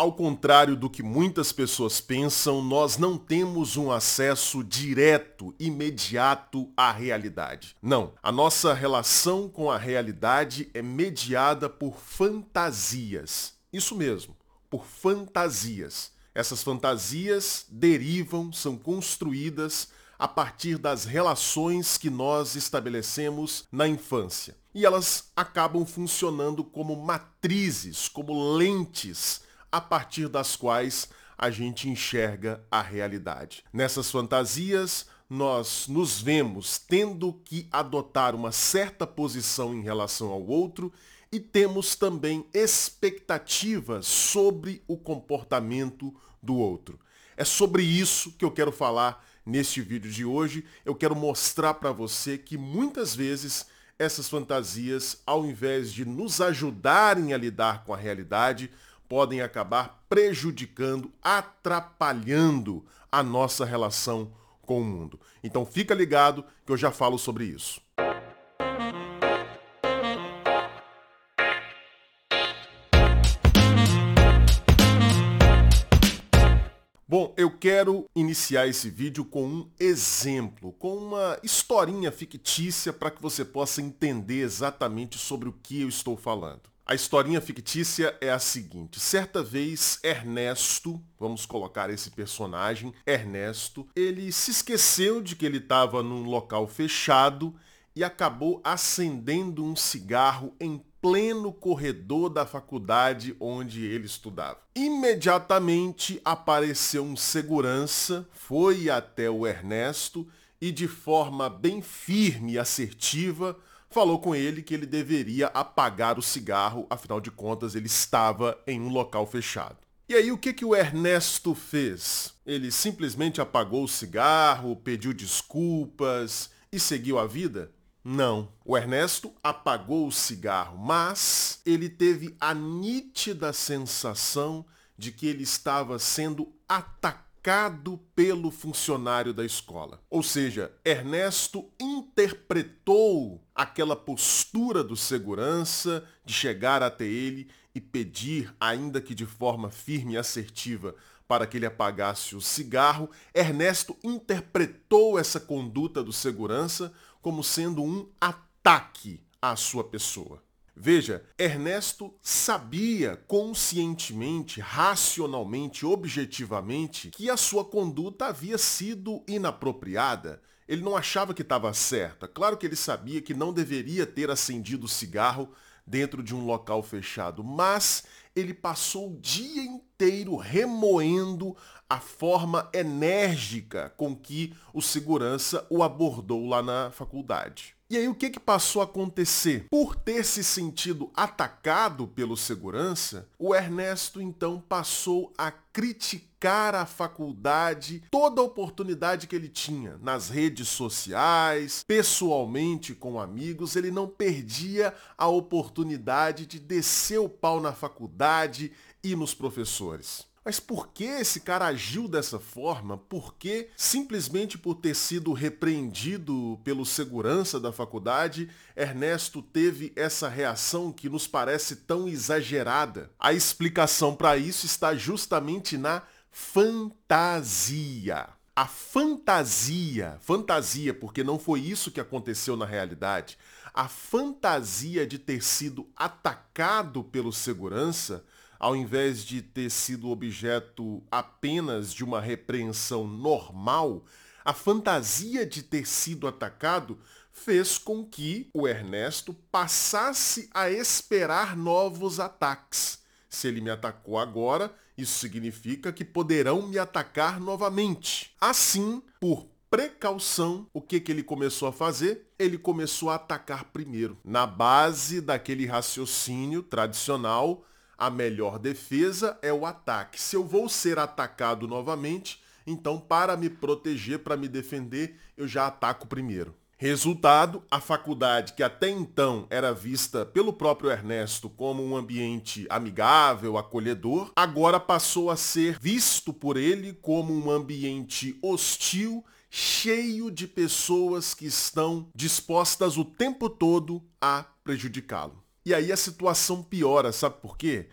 Ao contrário do que muitas pessoas pensam, nós não temos um acesso direto, imediato à realidade. Não, a nossa relação com a realidade é mediada por fantasias. Isso mesmo, por fantasias. Essas fantasias derivam, são construídas a partir das relações que nós estabelecemos na infância. E elas acabam funcionando como matrizes, como lentes, a partir das quais a gente enxerga a realidade. Nessas fantasias, nós nos vemos tendo que adotar uma certa posição em relação ao outro e temos também expectativas sobre o comportamento do outro. É sobre isso que eu quero falar Neste vídeo de hoje, eu quero mostrar para você que muitas vezes essas fantasias, ao invés de nos ajudarem a lidar com a realidade, podem acabar prejudicando, atrapalhando a nossa relação com o mundo. Então fica ligado que eu já falo sobre isso. Bom, eu quero iniciar esse vídeo com um exemplo, com uma historinha fictícia para que você possa entender exatamente sobre o que eu estou falando. A historinha fictícia é a seguinte: certa vez Ernesto, vamos colocar esse personagem, Ernesto, ele se esqueceu de que ele estava num local fechado e acabou acendendo um cigarro em pleno corredor da faculdade onde ele estudava. Imediatamente apareceu um segurança, foi até o Ernesto e de forma bem firme e assertiva falou com ele que ele deveria apagar o cigarro, afinal de contas ele estava em um local fechado. E aí o que, que o Ernesto fez? Ele simplesmente apagou o cigarro, pediu desculpas e seguiu a vida? Não. O Ernesto apagou o cigarro, mas ele teve a nítida sensação de que ele estava sendo atacado pelo funcionário da escola. Ou seja, Ernesto interpretou aquela postura do segurança de chegar até ele e pedir, ainda que de forma firme e assertiva, para que ele apagasse o cigarro. Ernesto interpretou essa conduta do segurança como sendo um ataque à sua pessoa. Veja, Ernesto sabia conscientemente, racionalmente, objetivamente que a sua conduta havia sido inapropriada. Ele não achava que estava certa. Claro que ele sabia que não deveria ter acendido o cigarro dentro de um local fechado, mas ele passou o dia inteiro remoendo a forma enérgica com que o segurança o abordou lá na faculdade. E aí o que, que passou a acontecer? Por ter se sentido atacado pelo segurança, o Ernesto então passou a criticar a faculdade, toda a oportunidade que ele tinha nas redes sociais, pessoalmente com amigos, ele não perdia a oportunidade de descer o pau na faculdade e nos professores. Mas por que esse cara agiu dessa forma? Por que, simplesmente por ter sido repreendido pelo segurança da faculdade, Ernesto teve essa reação que nos parece tão exagerada? A explicação para isso está justamente na fantasia. A fantasia, fantasia, porque não foi isso que aconteceu na realidade, a fantasia de ter sido atacado pelo segurança ao invés de ter sido objeto apenas de uma repreensão normal, a fantasia de ter sido atacado fez com que o Ernesto passasse a esperar novos ataques. Se ele me atacou agora, isso significa que poderão me atacar novamente. Assim, por precaução, o que, que ele começou a fazer? Ele começou a atacar primeiro, na base daquele raciocínio tradicional a melhor defesa é o ataque. Se eu vou ser atacado novamente, então para me proteger, para me defender, eu já ataco primeiro. Resultado, a faculdade, que até então era vista pelo próprio Ernesto como um ambiente amigável, acolhedor, agora passou a ser visto por ele como um ambiente hostil, cheio de pessoas que estão dispostas o tempo todo a prejudicá-lo. E aí a situação piora, sabe por quê?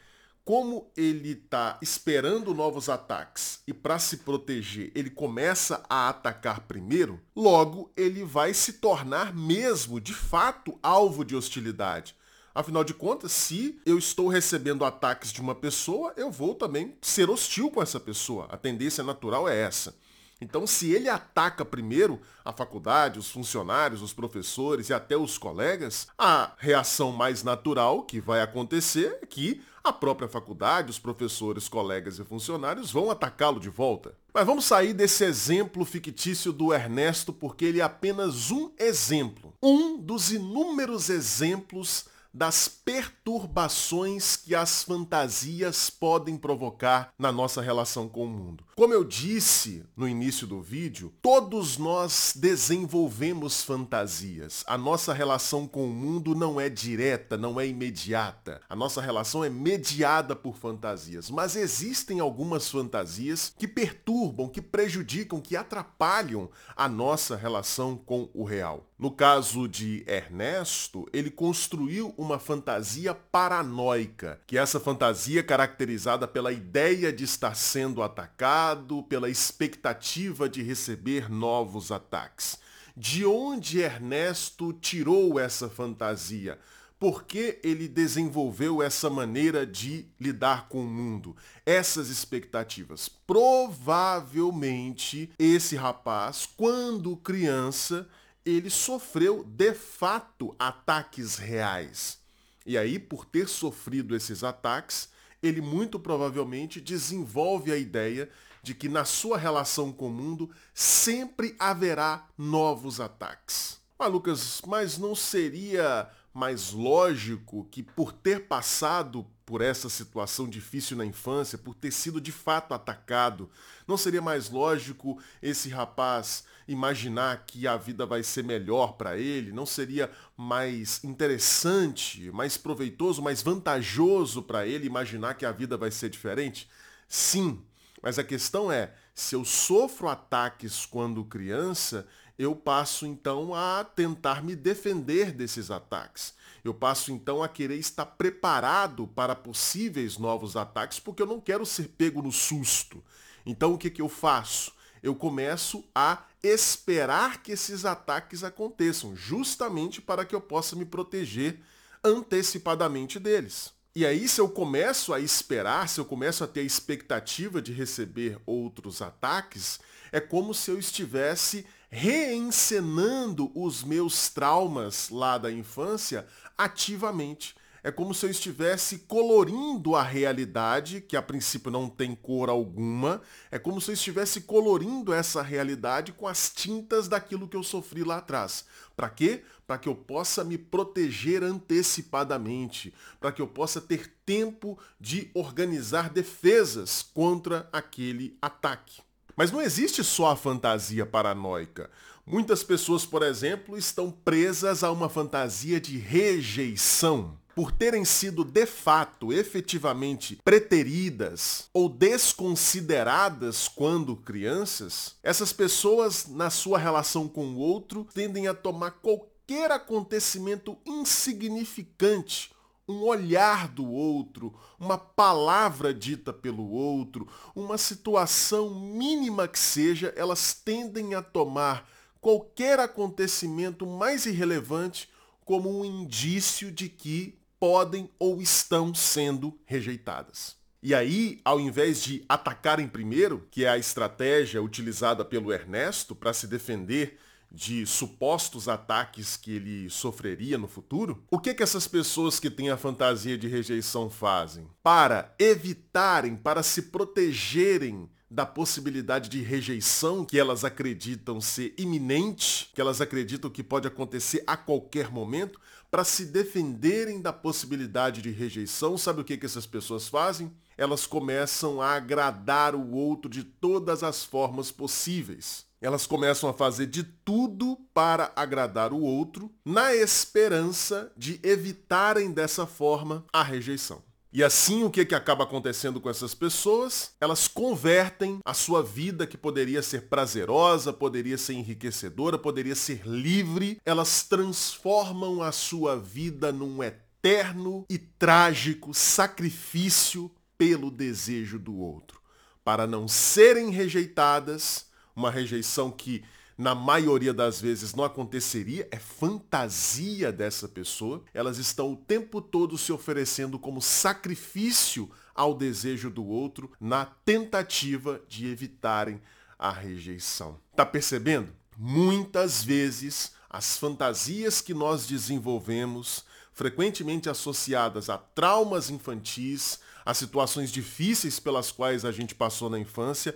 como ele está esperando novos ataques e para se proteger ele começa a atacar primeiro, logo ele vai se tornar mesmo, de fato, alvo de hostilidade. Afinal de contas, se eu estou recebendo ataques de uma pessoa, eu vou também ser hostil com essa pessoa. A tendência natural é essa. Então, se ele ataca primeiro a faculdade, os funcionários, os professores e até os colegas, a reação mais natural que vai acontecer é que a própria faculdade, os professores, colegas e funcionários vão atacá-lo de volta. Mas vamos sair desse exemplo fictício do Ernesto porque ele é apenas um exemplo. Um dos inúmeros exemplos das perturbações que as fantasias podem provocar na nossa relação com o mundo. Como eu disse no início do vídeo, todos nós desenvolvemos fantasias. A nossa relação com o mundo não é direta, não é imediata. A nossa relação é mediada por fantasias. Mas existem algumas fantasias que perturbam, que prejudicam, que atrapalham a nossa relação com o real. No caso de Ernesto, ele construiu uma fantasia paranoica, que é essa fantasia caracterizada pela ideia de estar sendo atacado, pela expectativa de receber novos ataques. De onde Ernesto tirou essa fantasia? Por que ele desenvolveu essa maneira de lidar com o mundo? Essas expectativas. Provavelmente esse rapaz, quando criança, ele sofreu de fato ataques reais. E aí, por ter sofrido esses ataques, ele muito provavelmente desenvolve a ideia de que na sua relação com o mundo sempre haverá novos ataques. Ah, Lucas, mas não seria mais lógico que por ter passado por essa situação difícil na infância, por ter sido de fato atacado, não seria mais lógico esse rapaz imaginar que a vida vai ser melhor para ele? Não seria mais interessante, mais proveitoso, mais vantajoso para ele imaginar que a vida vai ser diferente? Sim, mas a questão é, se eu sofro ataques quando criança, eu passo então a tentar me defender desses ataques. Eu passo então a querer estar preparado para possíveis novos ataques, porque eu não quero ser pego no susto. Então o que, que eu faço? Eu começo a esperar que esses ataques aconteçam, justamente para que eu possa me proteger antecipadamente deles. E aí, se eu começo a esperar, se eu começo a ter a expectativa de receber outros ataques, é como se eu estivesse reencenando os meus traumas lá da infância ativamente. É como se eu estivesse colorindo a realidade, que a princípio não tem cor alguma. É como se eu estivesse colorindo essa realidade com as tintas daquilo que eu sofri lá atrás. Para quê? Para que eu possa me proteger antecipadamente, para que eu possa ter tempo de organizar defesas contra aquele ataque. Mas não existe só a fantasia paranoica. Muitas pessoas, por exemplo, estão presas a uma fantasia de rejeição por terem sido de fato, efetivamente preteridas ou desconsideradas quando crianças, essas pessoas, na sua relação com o outro, tendem a tomar qualquer acontecimento insignificante um olhar do outro, uma palavra dita pelo outro, uma situação mínima que seja, elas tendem a tomar qualquer acontecimento mais irrelevante como um indício de que podem ou estão sendo rejeitadas. E aí, ao invés de atacarem primeiro, que é a estratégia utilizada pelo Ernesto para se defender de supostos ataques que ele sofreria no futuro, o que que essas pessoas que têm a fantasia de rejeição fazem? Para evitarem, para se protegerem da possibilidade de rejeição que elas acreditam ser iminente, que elas acreditam que pode acontecer a qualquer momento, para se defenderem da possibilidade de rejeição, sabe o que, que essas pessoas fazem? Elas começam a agradar o outro de todas as formas possíveis. Elas começam a fazer de tudo para agradar o outro, na esperança de evitarem dessa forma a rejeição. E assim o que, que acaba acontecendo com essas pessoas? Elas convertem a sua vida que poderia ser prazerosa, poderia ser enriquecedora, poderia ser livre, elas transformam a sua vida num eterno e trágico sacrifício pelo desejo do outro, para não serem rejeitadas, uma rejeição que na maioria das vezes não aconteceria, é fantasia dessa pessoa. Elas estão o tempo todo se oferecendo como sacrifício ao desejo do outro na tentativa de evitarem a rejeição. Tá percebendo? Muitas vezes as fantasias que nós desenvolvemos, frequentemente associadas a traumas infantis, a situações difíceis pelas quais a gente passou na infância,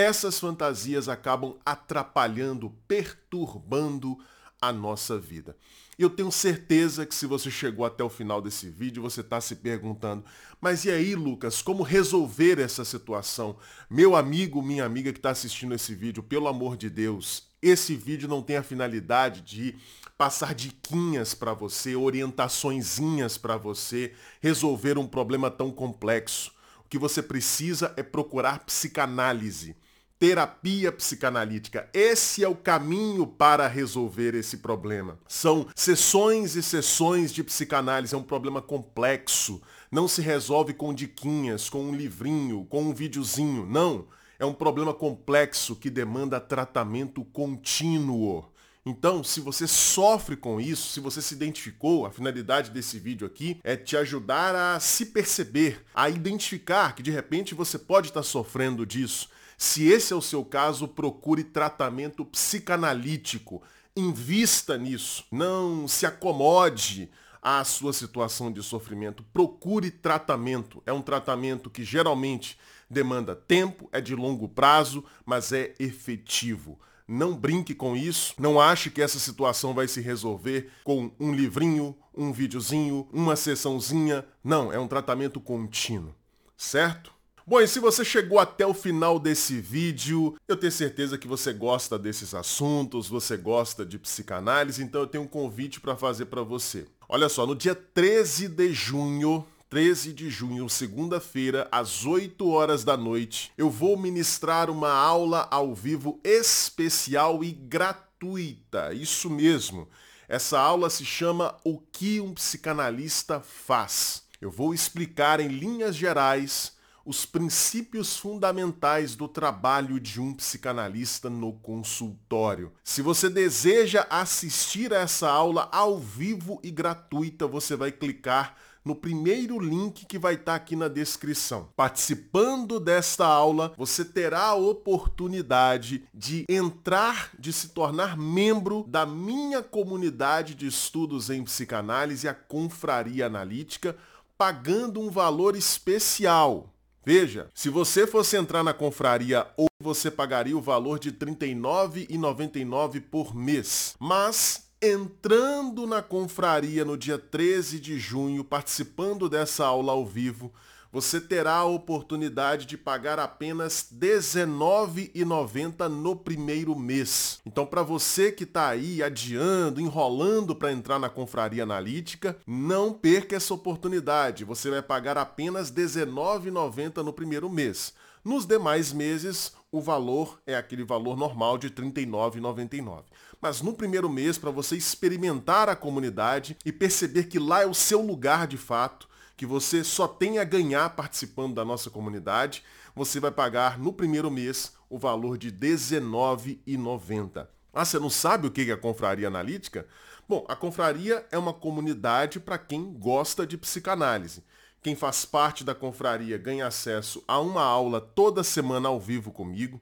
essas fantasias acabam atrapalhando, perturbando a nossa vida. Eu tenho certeza que se você chegou até o final desse vídeo, você está se perguntando, mas e aí, Lucas, como resolver essa situação? Meu amigo, minha amiga que está assistindo esse vídeo, pelo amor de Deus, esse vídeo não tem a finalidade de passar diquinhas para você, orientaçõezinhas para você resolver um problema tão complexo. O que você precisa é procurar psicanálise terapia psicanalítica. Esse é o caminho para resolver esse problema. São sessões e sessões de psicanálise, é um problema complexo. Não se resolve com diquinhas, com um livrinho, com um videozinho. Não. É um problema complexo que demanda tratamento contínuo. Então, se você sofre com isso, se você se identificou, a finalidade desse vídeo aqui é te ajudar a se perceber, a identificar que de repente você pode estar sofrendo disso se esse é o seu caso, procure tratamento psicanalítico. Invista nisso. Não se acomode à sua situação de sofrimento. Procure tratamento. É um tratamento que geralmente demanda tempo, é de longo prazo, mas é efetivo. Não brinque com isso. Não ache que essa situação vai se resolver com um livrinho, um videozinho, uma sessãozinha. Não, é um tratamento contínuo. Certo? Bom, e se você chegou até o final desse vídeo, eu tenho certeza que você gosta desses assuntos, você gosta de psicanálise, então eu tenho um convite para fazer para você. Olha só, no dia 13 de junho, 13 de junho, segunda-feira, às 8 horas da noite, eu vou ministrar uma aula ao vivo especial e gratuita. Isso mesmo. Essa aula se chama O que um psicanalista faz. Eu vou explicar em linhas gerais os princípios fundamentais do trabalho de um psicanalista no consultório. Se você deseja assistir a essa aula ao vivo e gratuita, você vai clicar no primeiro link que vai estar aqui na descrição. Participando desta aula, você terá a oportunidade de entrar, de se tornar membro da minha comunidade de estudos em psicanálise, a Confraria Analítica, pagando um valor especial. Veja, se você fosse entrar na confraria hoje, você pagaria o valor de R$ 39,99 por mês. Mas entrando na confraria no dia 13 de junho, participando dessa aula ao vivo, você terá a oportunidade de pagar apenas R$19,90 no primeiro mês. Então, para você que está aí adiando, enrolando para entrar na confraria analítica, não perca essa oportunidade. Você vai pagar apenas R$19,90 no primeiro mês. Nos demais meses, o valor é aquele valor normal de R$ 39,99. Mas no primeiro mês, para você experimentar a comunidade e perceber que lá é o seu lugar de fato, que você só tem a ganhar participando da nossa comunidade, você vai pagar no primeiro mês o valor de R$19,90. Ah, você não sabe o que é a Confraria Analítica? Bom, a Confraria é uma comunidade para quem gosta de psicanálise. Quem faz parte da confraria ganha acesso a uma aula toda semana ao vivo comigo,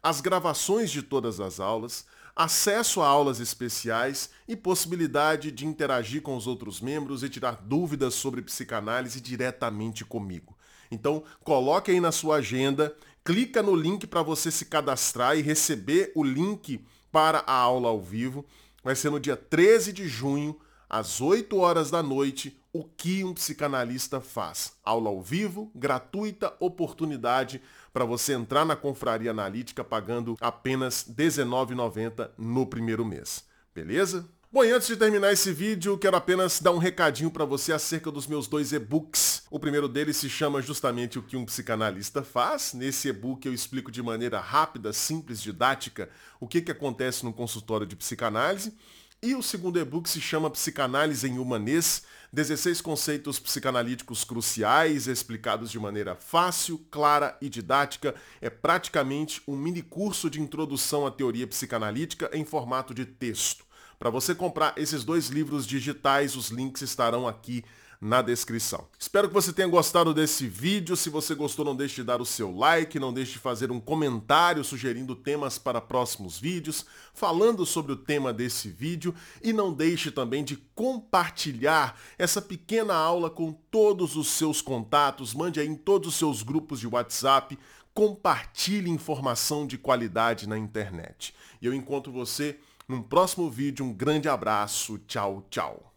as gravações de todas as aulas, acesso a aulas especiais e possibilidade de interagir com os outros membros e tirar dúvidas sobre psicanálise diretamente comigo. Então, coloque aí na sua agenda, clica no link para você se cadastrar e receber o link para a aula ao vivo. Vai ser no dia 13 de junho, às 8 horas da noite, o que um psicanalista faz. Aula ao vivo, gratuita, oportunidade para você entrar na confraria analítica pagando apenas R$19,90 no primeiro mês. Beleza? Bom, e antes de terminar esse vídeo, quero apenas dar um recadinho para você acerca dos meus dois e-books. O primeiro deles se chama justamente o que um psicanalista faz. Nesse e-book eu explico de maneira rápida, simples, didática, o que, que acontece no consultório de psicanálise. E o segundo e-book se chama Psicanálise em Humanês, 16 conceitos psicanalíticos cruciais explicados de maneira fácil, clara e didática. É praticamente um mini curso de introdução à teoria psicanalítica em formato de texto. Para você comprar esses dois livros digitais, os links estarão aqui na descrição. Espero que você tenha gostado desse vídeo. Se você gostou, não deixe de dar o seu like, não deixe de fazer um comentário sugerindo temas para próximos vídeos, falando sobre o tema desse vídeo e não deixe também de compartilhar essa pequena aula com todos os seus contatos, mande aí em todos os seus grupos de WhatsApp, compartilhe informação de qualidade na internet. E eu encontro você num próximo vídeo. Um grande abraço. Tchau, tchau.